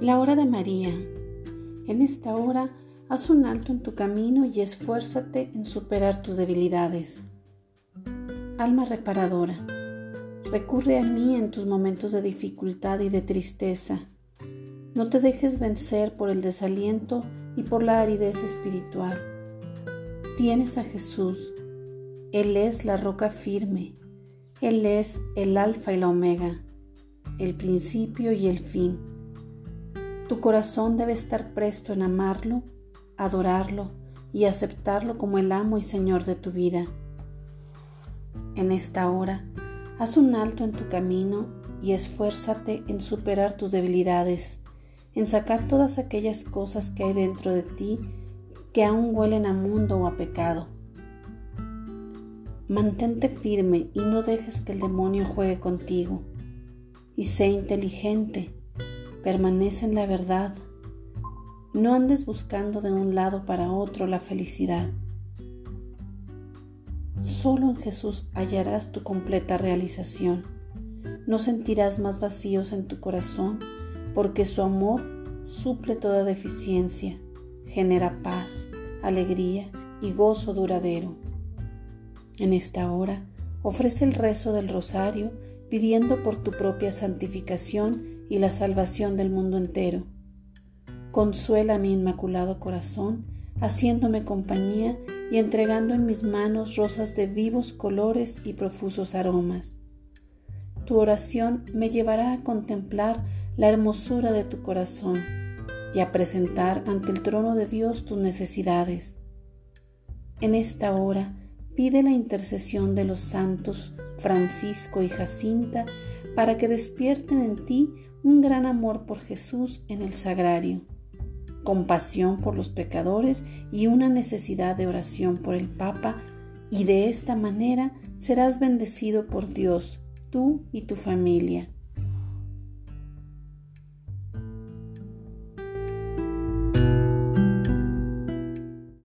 La hora de María. En esta hora, haz un alto en tu camino y esfuérzate en superar tus debilidades. Alma reparadora, recurre a mí en tus momentos de dificultad y de tristeza. No te dejes vencer por el desaliento y por la aridez espiritual. Tienes a Jesús. Él es la roca firme. Él es el alfa y la omega, el principio y el fin tu corazón debe estar presto en amarlo, adorarlo y aceptarlo como el amo y Señor de tu vida. En esta hora, haz un alto en tu camino y esfuérzate en superar tus debilidades, en sacar todas aquellas cosas que hay dentro de ti que aún huelen a mundo o a pecado. Mantente firme y no dejes que el demonio juegue contigo. Y sé inteligente permanece en la verdad. No andes buscando de un lado para otro la felicidad. Solo en Jesús hallarás tu completa realización. No sentirás más vacíos en tu corazón porque su amor suple toda deficiencia, genera paz, alegría y gozo duradero. En esta hora ofrece el rezo del rosario pidiendo por tu propia santificación y la salvación del mundo entero. Consuela mi inmaculado corazón, haciéndome compañía y entregando en mis manos rosas de vivos colores y profusos aromas. Tu oración me llevará a contemplar la hermosura de tu corazón y a presentar ante el trono de Dios tus necesidades. En esta hora pide la intercesión de los santos Francisco y Jacinta para que despierten en ti un gran amor por Jesús en el sagrario, compasión por los pecadores y una necesidad de oración por el Papa, y de esta manera serás bendecido por Dios, tú y tu familia.